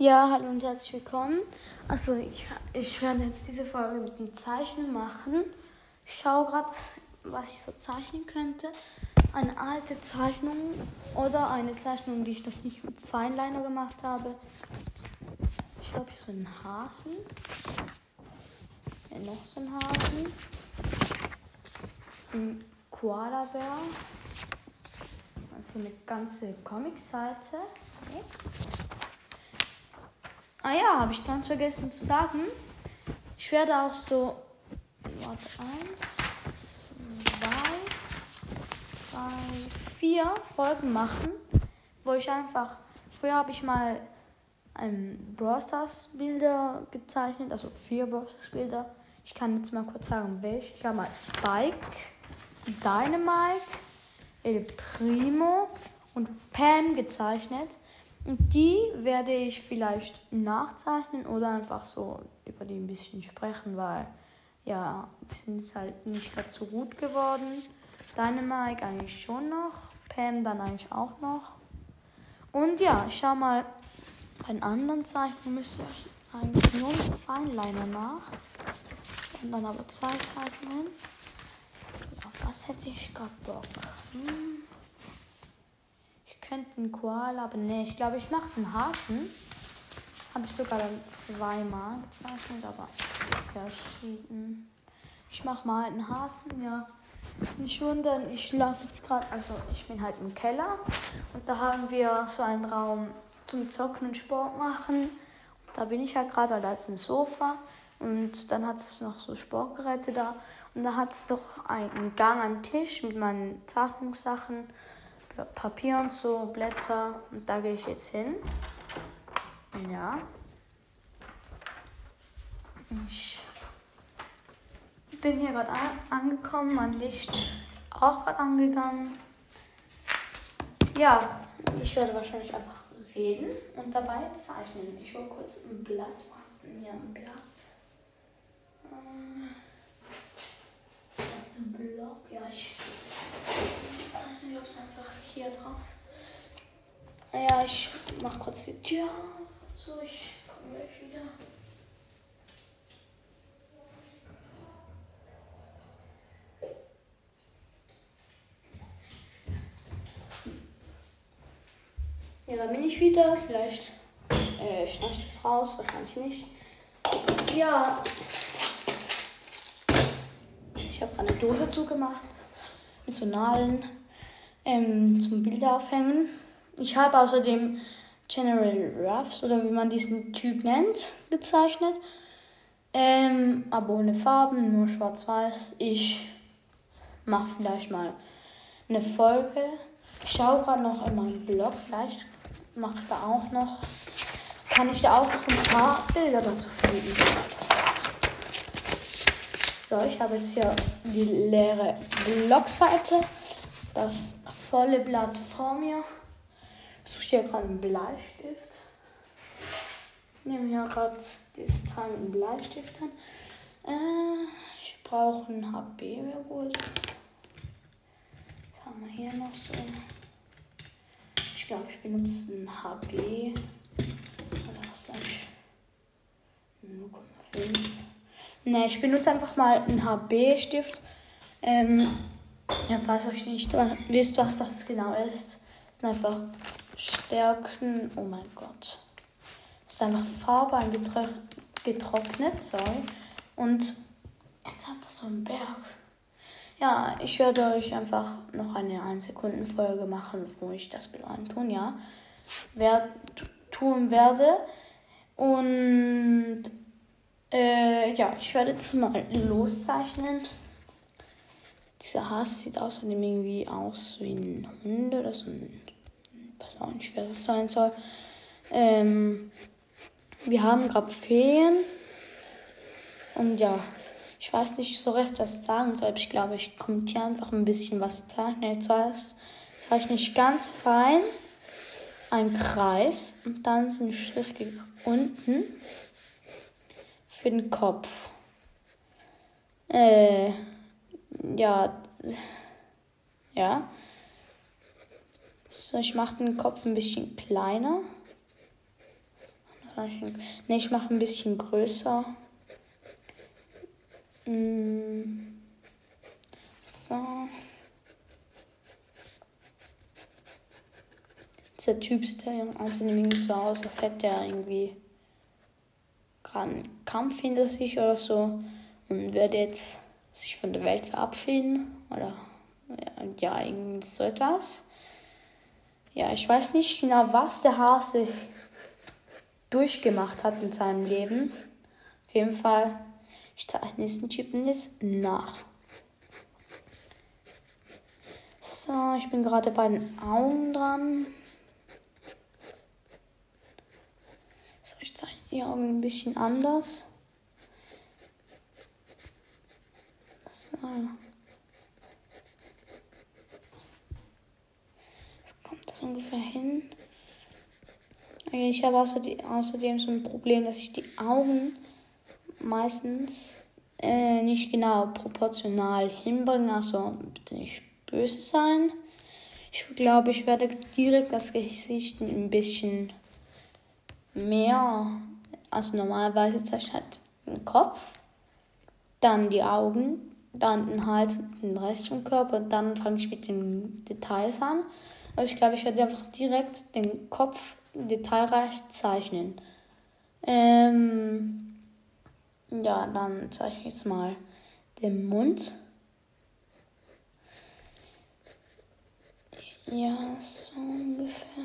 Ja, hallo und herzlich willkommen. Also ich, ich werde jetzt diese Folge mit dem Zeichnen machen. Ich schaue gerade, was ich so zeichnen könnte. Eine alte Zeichnung oder eine Zeichnung, die ich noch nicht mit Feinliner gemacht habe. Ich glaube, hier so einen Hasen. Hier noch so ein Hasen. So ein Koala-Bär. Also eine ganze Comic-Seite. Okay. Ah ja, habe ich ganz vergessen zu sagen. Ich werde auch so. Warte, eins, zwei, drei, vier Folgen machen, wo ich einfach. Früher habe ich mal ein Brawl Stars Bilder gezeichnet, also vier Brawl Bilder. Ich kann jetzt mal kurz sagen, welche. Ich habe mal Spike, Dynamite, El Primo und Pam gezeichnet. Die werde ich vielleicht nachzeichnen oder einfach so über die ein bisschen sprechen, weil ja, die sind halt nicht gerade so gut geworden. Dynamite eigentlich schon noch, Pam dann eigentlich auch noch. Und ja, ich schau mal bei den anderen Zeichnungen müssen wir eigentlich nur Feinliner nach. Und dann aber zwei Zeichnungen. Auf was hätte ich gerade Bock? Hm könnte einen Koala, aber nee, ich glaube, ich mache einen Hasen. Habe ich sogar dann zweimal gezeichnet, aber verschieden. Ich mache mal einen Hasen, ja. Nicht wundern, ich laufe jetzt gerade, also ich bin halt im Keller und da haben wir so einen Raum zum Zocken und Sport machen. Da bin ich halt gerade, da ist ein Sofa und dann hat es noch so Sportgeräte da und da hat es noch einen Gang an Tisch mit meinen Zeichnungssachen Papier und so, Blätter. Und da gehe ich jetzt hin. Ja. Ich bin hier gerade an angekommen. Mein Licht ist auch gerade angegangen. Ja, ich werde wahrscheinlich einfach reden und dabei zeichnen. Ich hole kurz ein Blatt. Was ist denn hier ein Blatt? Ähm, das ein Block. Ja, ich zeichne, glaube ich, einfach hier drauf. Ja, ich mach kurz die Tür auf. So, ich komme gleich wieder. Ja, da bin ich wieder. Vielleicht äh, schneide ich das raus, wahrscheinlich nicht. Ja. Ich habe eine Dose zugemacht mit so Nadeln ähm, zum Bilder aufhängen. Ich habe außerdem General Ruffs oder wie man diesen Typ nennt, gezeichnet. Ähm, aber ohne Farben, nur schwarz-weiß. Ich mache vielleicht mal eine Folge. Ich schaue gerade noch in meinem Blog, vielleicht mache ich da auch noch, kann ich da auch noch ein paar Bilder dazu finden. So, ich habe jetzt hier die leere Blogseite, das volle Blatt vor mir. Suche hier gerade einen Bleistift. Nehme hier gerade dieses Teil mit dem Bleistift an. Äh, ich brauche ein HB, wäre gut. Was haben wir hier noch so? Ich glaube, ich benutze ein HB. Oder was sag ich? 0,5. Ne, ich benutze einfach mal einen HB-Stift. Ähm, ja, falls euch nicht wisst, was das genau ist, sind einfach Stärken. Oh mein Gott. Ist einfach Farbe getrocknet, sorry. Und jetzt hat das so einen Berg. Ja, ich werde euch einfach noch eine 1 Sekunden Folge machen, wo ich das Bild eintun, ja. Wer tun werde. Und äh, ja, ich werde jetzt mal loszeichnen. Dieser Hass sieht außerdem irgendwie aus wie ein Hund oder so. Ich weiß auch nicht, wer das sein soll. Ähm, wir haben gerade Ferien. Und ja, ich weiß nicht so recht, was ich sagen soll. Ich glaube, ich kommentiere einfach ein bisschen, was ich zeichne. Zuerst zeichne ich ganz fein einen Kreis und dann so einen Strich unten für den Kopf. Äh, ja, ja. So, ich mache den Kopf ein bisschen kleiner. Ne, ich mache ein bisschen größer. Mm. So. Dieser Typ sieht ja außerdem irgendwie so aus, als hätte er irgendwie gerade einen Kampf hinter sich oder so und würde jetzt sich von der Welt verabschieden oder ja, irgendwie so etwas. Ja, ich weiß nicht genau, was der Hase durchgemacht hat in seinem Leben. Auf jeden Fall, ich zeichne diesen Typen jetzt nach. So, ich bin gerade bei den Augen dran. So, ich zeichne die Augen ein bisschen anders. So. das ungefähr hin. Ich habe außerdem so ein Problem, dass ich die Augen meistens äh, nicht genau proportional hinbringe. Also bitte nicht böse sein. Ich glaube, ich werde direkt das Gesicht ein bisschen mehr. Also normalerweise zeichne halt den Kopf, dann die Augen, dann den Hals und den Rest vom Körper. Dann fange ich mit den Details an. Aber ich glaube, ich werde einfach direkt den Kopf detailreich zeichnen. Ähm, ja, dann zeichne ich jetzt mal den Mund. Ja, so ungefähr.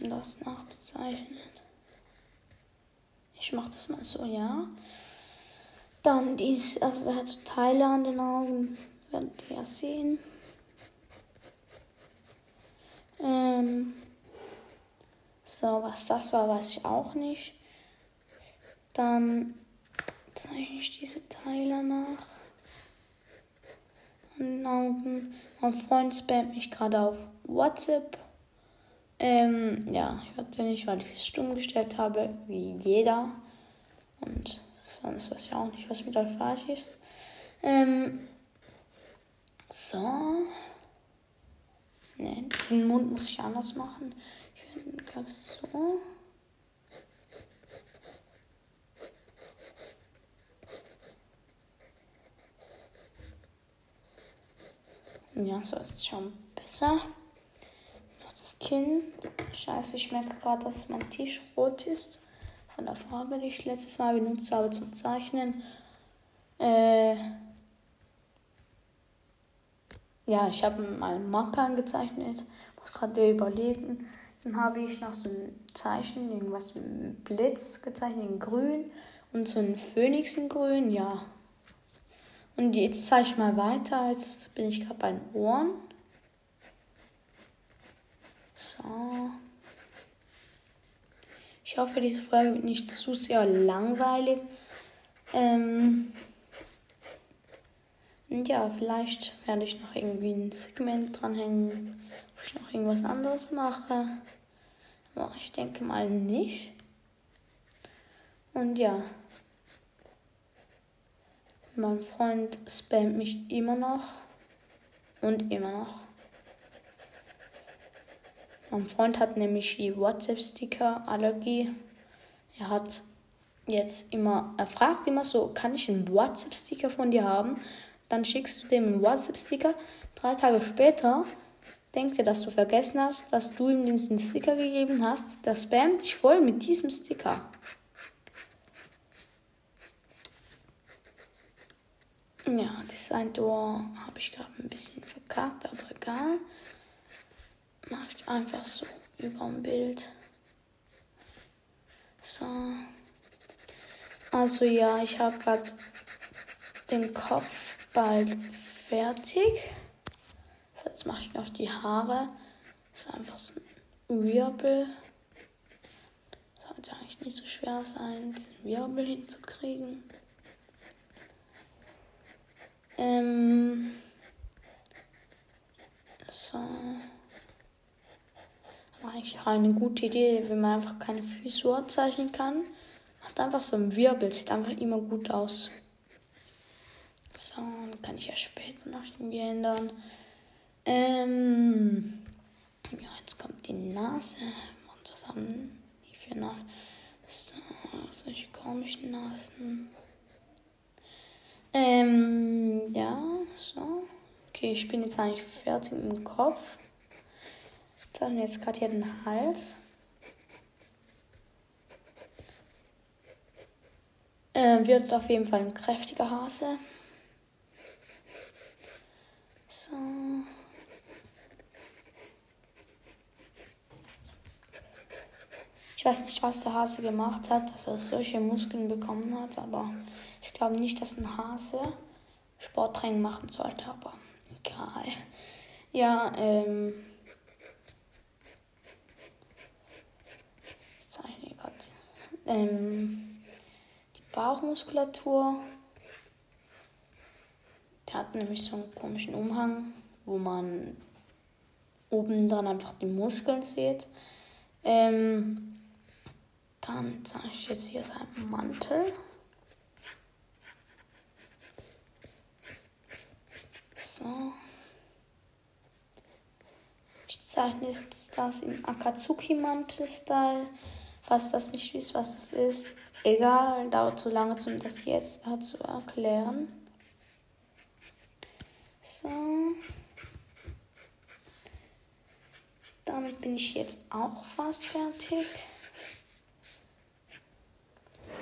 Um das nachzuzeichnen. Ich mache das mal so, ja. Dann dies, also er hat so Teile an den Augen, werdet ihr ja sehen. Ähm, so, was das war, weiß ich auch nicht. Dann zeichne ich diese Teile nach. An den Augen. Mein Freund spammt mich gerade auf WhatsApp. Ähm, ja, ich hörte nicht, weil ich es stumm gestellt habe, wie jeder. Und sonst weiß ich auch nicht, was mit euch falsch ist. Ähm, so. Ne, den Mund muss ich anders machen. Ich glaube so. Ja, so ist es schon besser. Kinn. Scheiße, ich merke gerade, dass mein Tisch rot ist. Von der Farbe, die ich letztes Mal benutzt habe zum Zeichnen. Äh ja, ich habe mal Mappe angezeichnet. Muss gerade überlegen. Dann habe ich noch so ein Zeichen, irgendwas mit Blitz gezeichnet in grün und so ein Phönix in grün, ja. Und jetzt zeige ich mal weiter. Jetzt bin ich gerade bei den Ohren. So. Ich hoffe, diese Folge wird nicht zu sehr langweilig. Ähm und ja, vielleicht werde ich noch irgendwie ein Segment dranhängen, wo ich noch irgendwas anderes mache. Aber ich denke mal nicht. Und ja. Mein Freund spammt mich immer noch. Und immer noch. Mein Freund hat nämlich die WhatsApp-Sticker-Allergie. Er hat jetzt immer, er fragt immer so, kann ich einen WhatsApp-Sticker von dir haben? Dann schickst du dem einen WhatsApp-Sticker. Drei Tage später denkt er, dass du vergessen hast, dass du ihm diesen Sticker gegeben hast. Der spammt dich voll mit diesem Sticker. Ja, das ein Tor habe ich gerade ein bisschen verkackt, aber egal mache ich einfach so über dem Bild. So. Also ja, ich habe gerade den Kopf bald fertig. So, jetzt mache ich noch die Haare. Das ist einfach so ein Wirbel. Sollte eigentlich nicht so schwer sein, diesen Wirbel hinzukriegen. Ähm. So eigentlich eine gute Idee, wenn man einfach keine Frisur zeichnen kann. Macht einfach so ein Wirbel, sieht einfach immer gut aus. So, dann kann ich ja später noch irgendwie ändern. Ähm, ja, jetzt kommt die Nase. Und was haben die für Nase? So, solche komischen Nasen. Ähm, ja, so. Okay, ich bin jetzt eigentlich fertig im Kopf. Haben wir jetzt gerade hier den Hals. Äh, wird auf jeden Fall ein kräftiger Hase. So. Ich weiß nicht, was der Hase gemacht hat, dass er solche Muskeln bekommen hat, aber ich glaube nicht, dass ein Hase Sporttraining machen sollte, aber egal. Ja, ähm. Ich zeichne gerade. Ähm. Bauchmuskulatur. Der hat nämlich so einen komischen Umhang, wo man oben dann einfach die Muskeln sieht. Ähm, dann zeige ich jetzt hier seinen Mantel. So. Ich zeichne jetzt das im Akatsuki-Mantel-Style. Falls das nicht wisst, was das ist, egal, dauert zu lange, um das jetzt zu erklären. So. Damit bin ich jetzt auch fast fertig.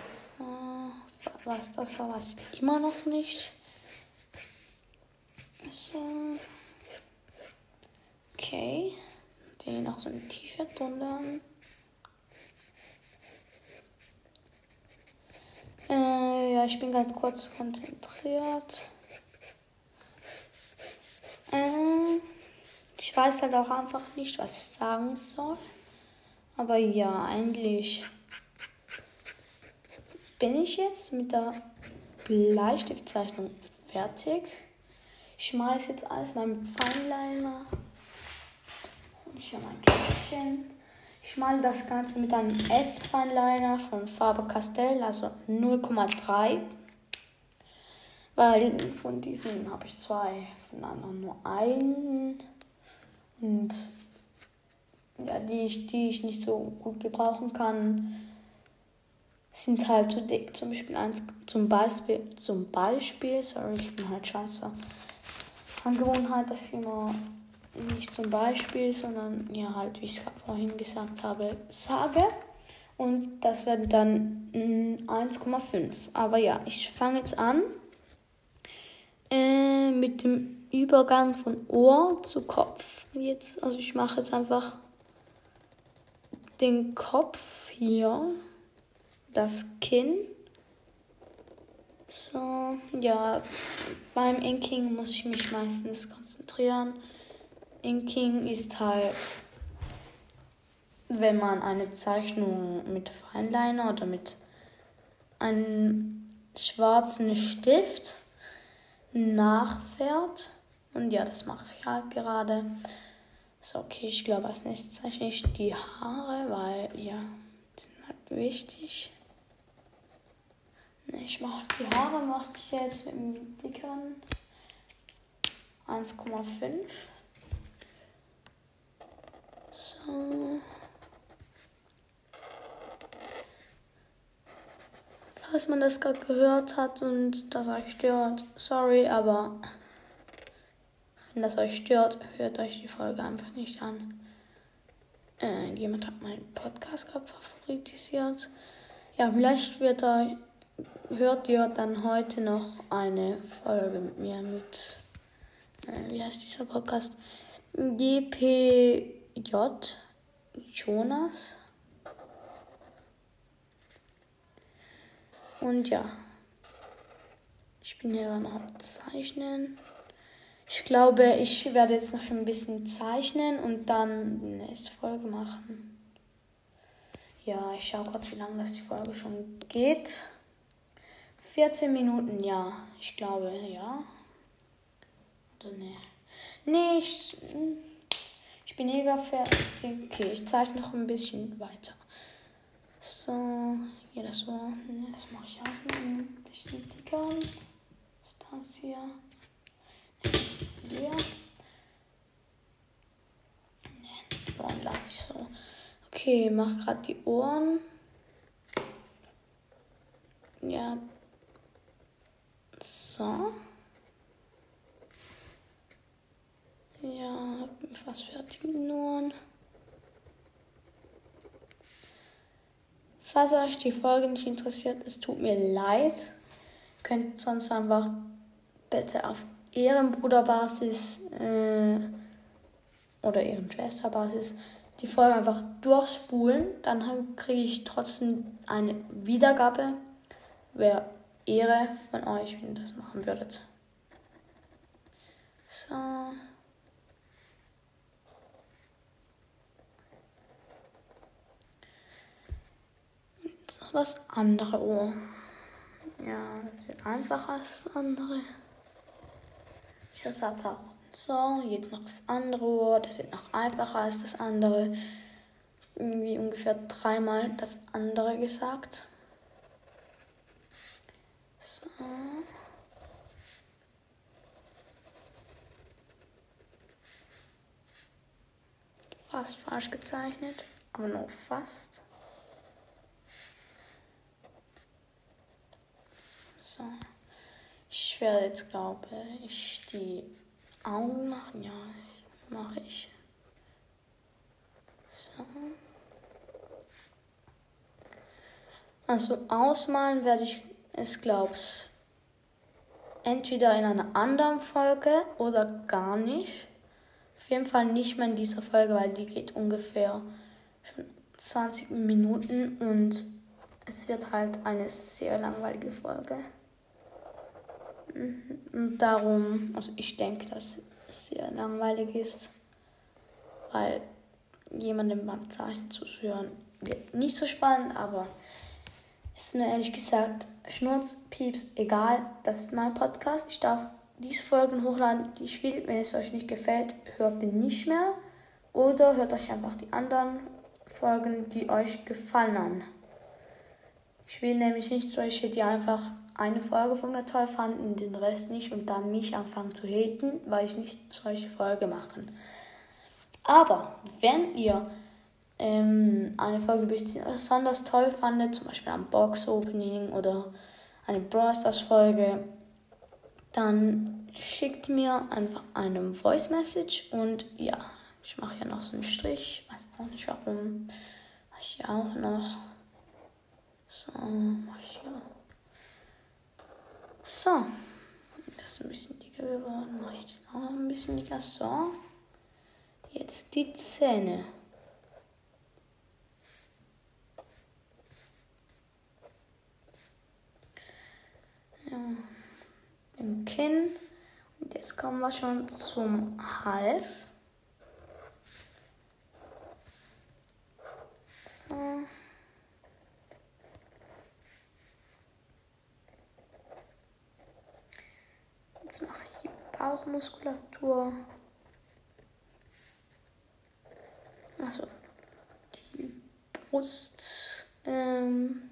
So, was das war, ich immer noch nicht. So. Okay. Hier noch so ein T-Shirt drunter. Äh, ja, ich bin ganz kurz konzentriert. Äh, ich weiß halt auch einfach nicht, was ich sagen soll. Aber ja, eigentlich bin ich jetzt mit der Bleistiftzeichnung fertig. Ich schmeiße jetzt alles mal mit Feinliner. Und ich habe mein Kästchen. Ich male das Ganze mit einem S-Fineliner von Faber Castell, also 0,3. Weil von diesen habe ich zwei, von anderen nur einen. Und ja, die ich, die ich nicht so gut gebrauchen kann, sind halt zu dick. Zum Beispiel eins zum Beispiel, zum Beispiel, sorry, ich bin halt scheiße. Angewohnheit, dass ich immer nicht zum Beispiel, sondern ja halt, wie ich es vorhin gesagt habe, sage. Und das wird dann 1,5. Aber ja, ich fange jetzt an äh, mit dem Übergang von Ohr zu Kopf. Jetzt, also ich mache jetzt einfach den Kopf hier, das Kinn. So, ja, beim Inking muss ich mich meistens konzentrieren. Inking ist halt, wenn man eine Zeichnung mit Feinliner oder mit einem schwarzen Stift nachfährt. Und ja, das mache ich halt gerade. So, okay, ich glaube, als nächstes zeichne ich die Haare, weil, ja, die sind halt wichtig. Ich mache die Haare, mache ich jetzt mit dem dickeren 1,5. So. Falls man das gerade gehört hat und das euch stört, sorry, aber wenn das euch stört, hört euch die Folge einfach nicht an. Äh, jemand hat meinen Podcast gerade favoritisiert. Ja, vielleicht wird er, hört ihr dann heute noch eine Folge mit mir mit, äh, wie heißt dieser Podcast? GP J. Jonas. Und ja. Ich bin hier noch am Zeichnen. Ich glaube, ich werde jetzt noch ein bisschen zeichnen und dann die nächste Folge machen. Ja, ich schaue kurz, wie lange das die Folge schon geht. 14 Minuten, ja. Ich glaube, ja. Oder ne? Nee, ich. Ich bin mega fertig. Okay, ich zeichne noch ein bisschen weiter. So, hier das so. Ne, das mache ich auch ein bisschen dicker. Ist das hier. hier. Die Ohren lasse ich so. Okay, mach gerade die Ohren. Ja. So. Ja, hab mir fast fertig mit den Ohren. Falls euch die Folge nicht interessiert, es tut mir leid. Ihr könnt sonst einfach bitte auf Ehrenbruderbasis äh, oder Ehrenschwesterbasis die Folge einfach durchspulen. Dann kriege ich trotzdem eine Wiedergabe. Wäre Ehre von euch, wenn ihr das machen würdet. So. Das andere Ohr. Ja, das wird einfacher als das andere. Dieser Satz auch. So, jetzt noch das andere Ohr. Das wird noch einfacher als das andere. Irgendwie ungefähr dreimal das andere gesagt. So. Fast falsch gezeichnet, aber nur fast. So. Ich werde jetzt, glaube ich, die Augen machen. Ja, mache ich. So. Also ausmalen werde ich es, glaube ich, entweder in einer anderen Folge oder gar nicht. Auf jeden Fall nicht mehr in dieser Folge, weil die geht ungefähr schon 20 Minuten und es wird halt eine sehr langweilige Folge. Und darum, also ich denke, dass es sehr langweilig ist, weil jemandem beim Zeichen zuzuhören wird nicht so spannend, aber es ist mir ehrlich gesagt Schnurz, Pieps, egal, das ist mein Podcast. Ich darf diese Folgen hochladen, die ich will. Wenn es euch nicht gefällt, hört den nicht mehr oder hört euch einfach die anderen Folgen, die euch gefallen an. Ich will nämlich nicht solche, die einfach eine Folge von mir toll fanden, den Rest nicht und dann mich anfangen zu haten, weil ich nicht solche Folge mache. Aber wenn ihr ähm, eine Folge besonders toll fandet, zum Beispiel ein Box-Opening oder eine Brawl Folge, dann schickt mir einfach eine Voice Message und ja, ich mache ja noch so einen Strich, weiß auch nicht warum. Mache ich auch noch. So, mache ich ja. So. Das ist ein bisschen dicker geworden. Mache ich den auch noch ein bisschen dicker. So. Jetzt die Zähne. Ja. Im Kinn. Und jetzt kommen wir schon zum Hals. So. Jetzt mache ich die Bauchmuskulatur. Also die Brust, ähm,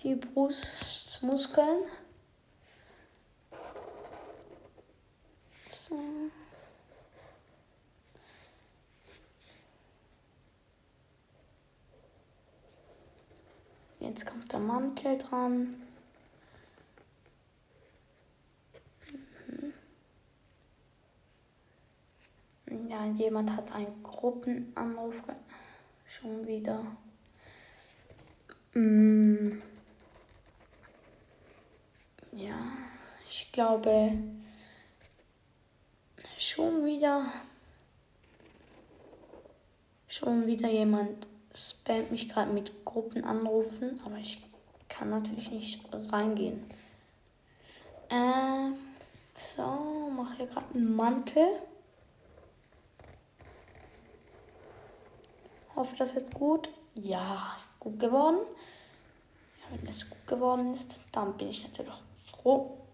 die Brustmuskeln. So. Jetzt kommt der Mantel dran. Ja, jemand hat einen Gruppenanruf schon wieder. Mm. Ja, ich glaube schon wieder. Schon wieder jemand spammt mich gerade mit Gruppenanrufen, aber ich kann natürlich nicht reingehen. Äh, so, mache hier gerade einen Mantel. Hoffe, das wird gut. Ja, ist gut geworden. Wenn es gut geworden ist, dann bin ich natürlich froh.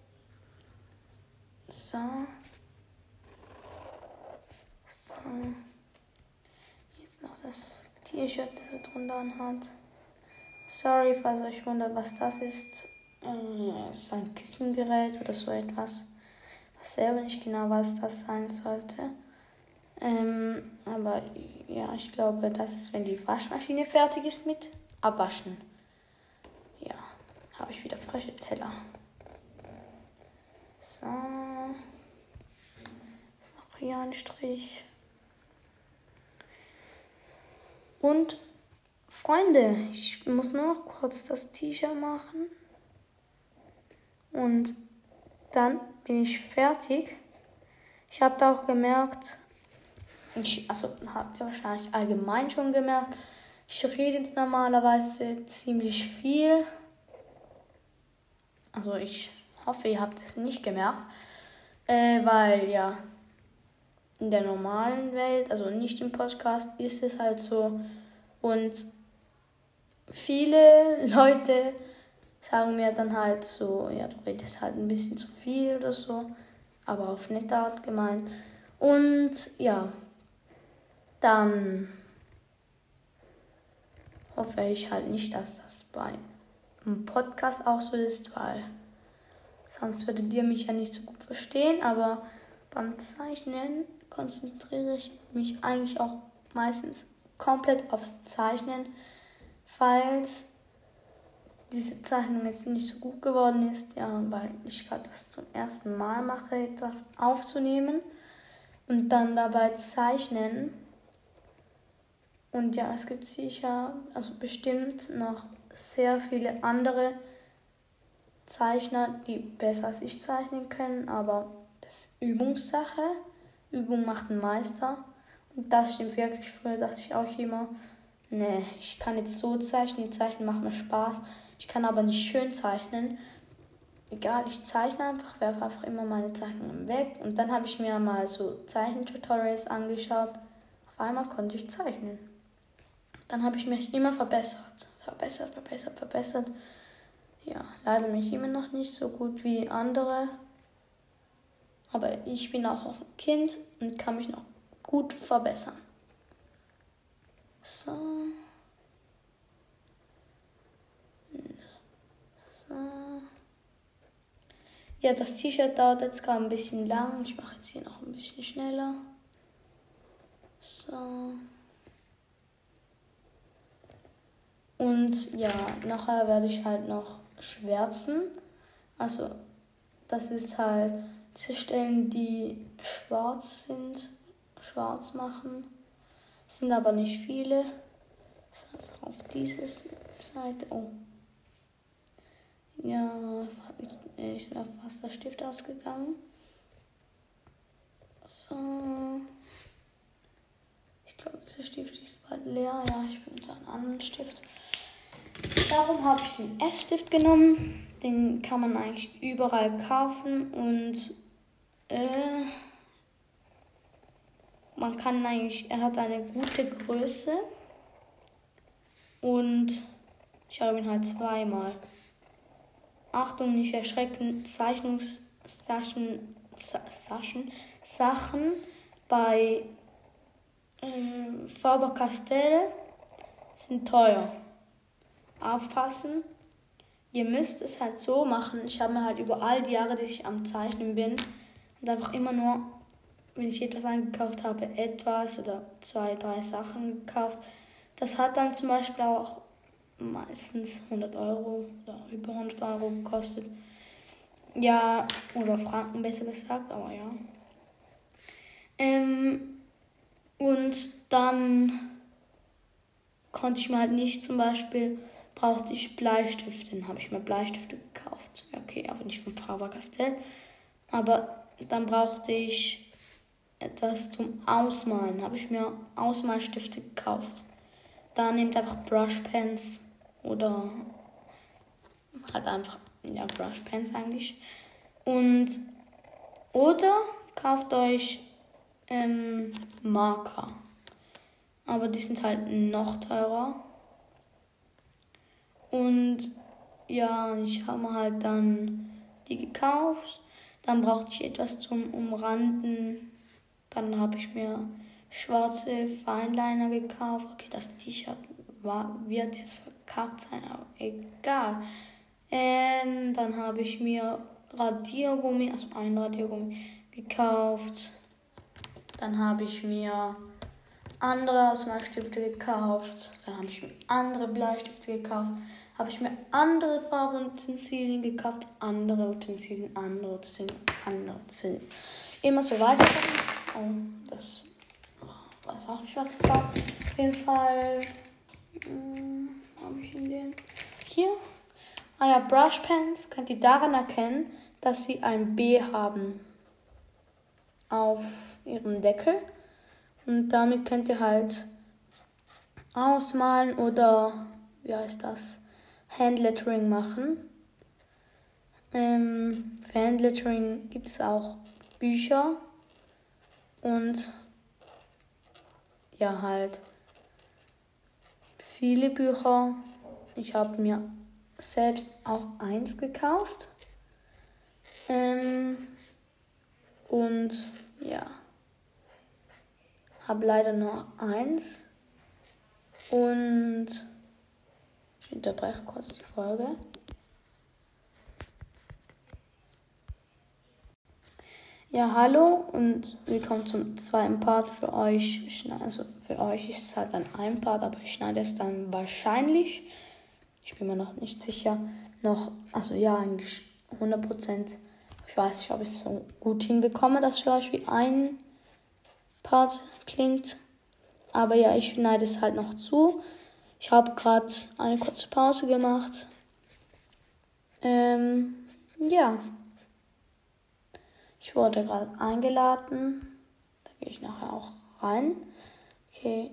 So. So. Jetzt noch das T-Shirt, das er drunter anhat. Sorry, falls euch wundert, was das ist. Es ist ein Küchengerät oder so etwas, weiß selber nicht genau, was das sein sollte. Ähm, aber ja, ich glaube, das ist, wenn die Waschmaschine fertig ist mit Abwaschen. Ja, habe ich wieder frische Teller. So. Noch hier ein Strich. Und Freunde, ich muss nur noch kurz das T-Shirt machen. Und dann bin ich fertig. Ich habe da auch gemerkt, ich, also habt ihr wahrscheinlich allgemein schon gemerkt, ich rede normalerweise ziemlich viel. Also ich hoffe, ihr habt es nicht gemerkt. Äh, weil ja, in der normalen Welt, also nicht im Podcast, ist es halt so. Und viele Leute sagen mir dann halt so, ja, du redest halt ein bisschen zu viel oder so. Aber auf nette Art gemeint. Und ja, dann hoffe ich halt nicht, dass das bei einem Podcast auch so ist, weil sonst würdet ihr mich ja nicht so gut verstehen. Aber beim Zeichnen konzentriere ich mich eigentlich auch meistens komplett aufs Zeichnen, falls diese Zeichnung jetzt nicht so gut geworden ist, ja, weil ich gerade das zum ersten Mal mache, das aufzunehmen und dann dabei zeichnen und ja, es gibt sicher, also bestimmt noch sehr viele andere Zeichner, die besser als ich zeichnen können, aber das ist Übungssache. Übung macht einen Meister. Und das stimmt wirklich. Früher dachte ich auch immer, nee, ich kann jetzt so zeichnen, zeichnen macht mir Spaß. Ich kann aber nicht schön zeichnen. Egal, ich zeichne einfach, werfe einfach immer meine Zeichnungen weg. Und dann habe ich mir mal so Zeichentutorials angeschaut. Auf einmal konnte ich zeichnen. Dann habe ich mich immer verbessert. Verbessert, verbessert, verbessert. Ja, leider mich immer noch nicht so gut wie andere. Aber ich bin auch noch ein Kind und kann mich noch gut verbessern. So. So. Ja, das T-Shirt dauert jetzt gerade ein bisschen lang. Ich mache jetzt hier noch ein bisschen schneller. So. Und ja, nachher werde ich halt noch schwärzen. Also, das ist halt diese Stellen, die schwarz sind, schwarz machen. Sind aber nicht viele. Also auf diese Seite. Oh. Ja, ich bin auf Wasserstift ausgegangen. So. Ich glaube, dieser Stift ist bald leer. Ja, ich benutze einen anderen Stift. Darum habe ich den S-Stift genommen. Den kann man eigentlich überall kaufen und äh, man kann eigentlich, er hat eine gute Größe und ich habe ihn halt zweimal. Achtung, nicht erschrecken, Zeichnungssachen Sachen, Sachen bei äh, Faber-Castell sind teuer aufpassen. Ihr müsst es halt so machen. Ich habe mir halt über all die Jahre, die ich am Zeichnen bin, und einfach immer nur, wenn ich etwas eingekauft habe, etwas oder zwei, drei Sachen gekauft. Das hat dann zum Beispiel auch meistens 100 Euro oder über 100 Euro gekostet. Ja, oder Franken besser gesagt, aber ja. Ähm, und dann konnte ich mir halt nicht zum Beispiel brauchte ich Bleistifte. Dann habe ich mir Bleistifte gekauft. Okay, aber nicht von Faber Castell. Aber dann brauchte ich etwas zum Ausmalen. Habe ich mir Ausmalstifte gekauft. Da nehmt einfach Brushpens oder halt einfach ja Brushpens eigentlich. Und oder kauft euch ähm, Marker. Aber die sind halt noch teurer. Und ja, ich habe halt dann die gekauft. Dann brauchte ich etwas zum Umranden. Dann habe ich mir schwarze Feinliner gekauft. Okay, das T-Shirt wird jetzt verkackt sein, aber egal. Ähm, dann habe ich mir Radiergummi, also ein Radiergummi gekauft. Dann habe ich mir andere Ausmalstifte gekauft. Dann habe ich mir andere Bleistifte gekauft. Habe ich mir andere Farbutensilien gekauft. Andere Utensilien, andere Utensilien, andere Utensilien. Immer so weiter. Oh, das weiß auch nicht, was das war. Auf jeden Fall hm, habe ich in den. Hier. Ah ja, Brushpens könnt ihr daran erkennen, dass sie ein B haben auf ihrem Deckel. Und damit könnt ihr halt ausmalen oder, wie heißt das, Handlettering machen. Ähm, für Handlettering gibt es auch Bücher und ja halt viele Bücher. Ich habe mir selbst auch eins gekauft. Ähm, und ja, habe leider nur eins. Und ich unterbreche kurz die Folge. Ja, hallo und willkommen zum zweiten Part für euch. Also für euch ist es halt dann ein Part, aber ich schneide es dann wahrscheinlich, ich bin mir noch nicht sicher, noch, also ja, eigentlich 100 Prozent. Ich weiß nicht, ob ich es so gut hinbekomme, dass für euch wie ein Part klingt. Aber ja, ich schneide es halt noch zu. Ich habe gerade eine kurze Pause gemacht. Ähm, ja. Ich wurde gerade eingeladen. Da gehe ich nachher auch rein. Okay.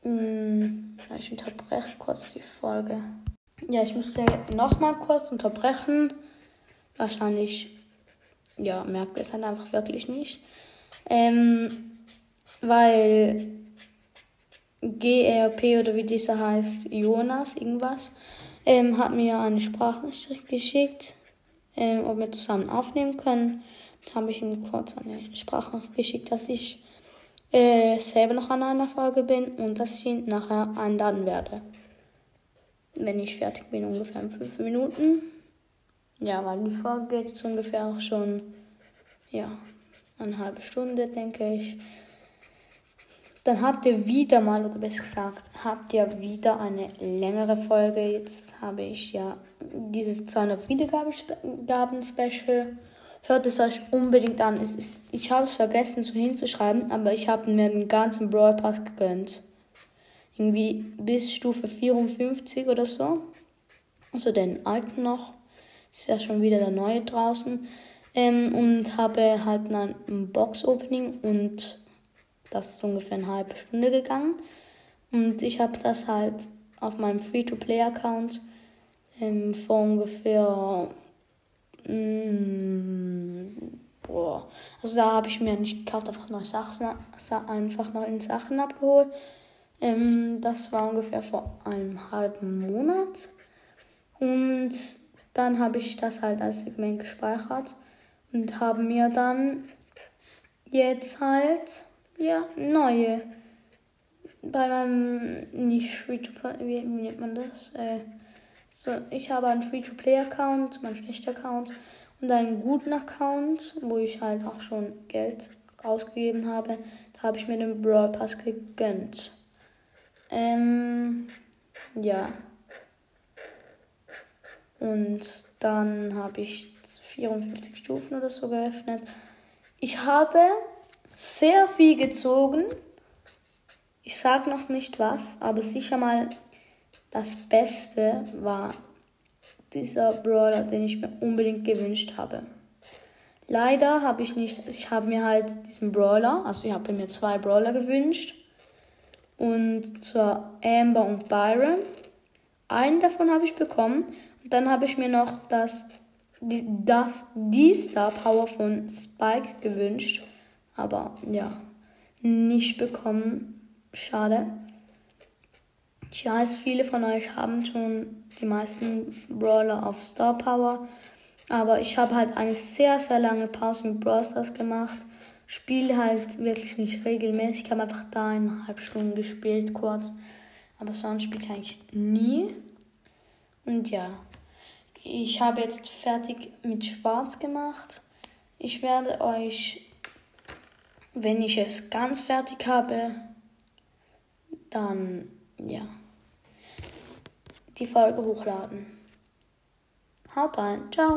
Hm, ich unterbreche kurz die Folge. Ja, ich musste nochmal kurz unterbrechen. Wahrscheinlich, ja, merkt es halt einfach wirklich nicht. Ähm, weil GRP oder wie dieser heißt, Jonas, irgendwas, ähm, hat mir eine Sprachnachricht geschickt ähm, ob wir zusammen aufnehmen können. Dann habe ich ihm kurz eine Sprache geschickt, dass ich äh, selber noch an einer Folge bin und dass ich ihn nachher einladen werde. Wenn ich fertig bin, ungefähr in fünf Minuten. Ja, weil die Folge geht jetzt ungefähr auch schon, ja, eine halbe Stunde, denke ich. Dann habt ihr wieder mal, oder besser gesagt, habt ihr wieder eine längere Folge. Jetzt habe ich ja dieses 200 Wiedergaben-Special. Hört es euch unbedingt an. Es ist, ich habe es vergessen so hinzuschreiben, aber ich habe mir den ganzen Brawl Pass gegönnt. Irgendwie bis Stufe 54 oder so. Also den alten noch. Ist ja schon wieder der neue draußen. Ähm, und habe halt ein Box-Opening und das ist ungefähr eine halbe Stunde gegangen. Und ich habe das halt auf meinem Free-to-Play-Account ähm, vor ungefähr. Mm, boah. Also da habe ich mir nicht gekauft, einfach neue Sachen, einfach neue Sachen abgeholt. Ähm, das war ungefähr vor einem halben Monat. Und dann habe ich das halt als Segment gespeichert und habe mir dann jetzt halt ja, neue. Bei meinem nicht Free-to-Play, wie nennt man das? Äh, so, ich habe einen Free-to-Play-Account, meinen schlechten Account und einen guten Account, wo ich halt auch schon Geld ausgegeben habe. Da habe ich mir den Brawl Pass gegönnt. Ähm, ja. Und dann habe ich 54 Stufen oder so geöffnet. Ich habe sehr viel gezogen. Ich sage noch nicht was, aber sicher mal das Beste war dieser Brawler, den ich mir unbedingt gewünscht habe. Leider habe ich nicht, ich habe mir halt diesen Brawler, also ich habe mir zwei Brawler gewünscht. Und zwar Amber und Byron. Einen davon habe ich bekommen. Und dann habe ich mir noch das, das, die Star Power von Spike gewünscht. Aber ja, nicht bekommen. Schade. Ich weiß, viele von euch haben schon die meisten Brawler auf Star Power. Aber ich habe halt eine sehr, sehr lange Pause mit Brawl Stars gemacht. Spiele halt wirklich nicht regelmäßig. Ich habe einfach da eineinhalb Stunden gespielt, kurz. Aber sonst spiele ich eigentlich nie. Und ja, ich habe jetzt fertig mit Schwarz gemacht. Ich werde euch, wenn ich es ganz fertig habe, dann ja die Folge hochladen. Haut rein, ciao.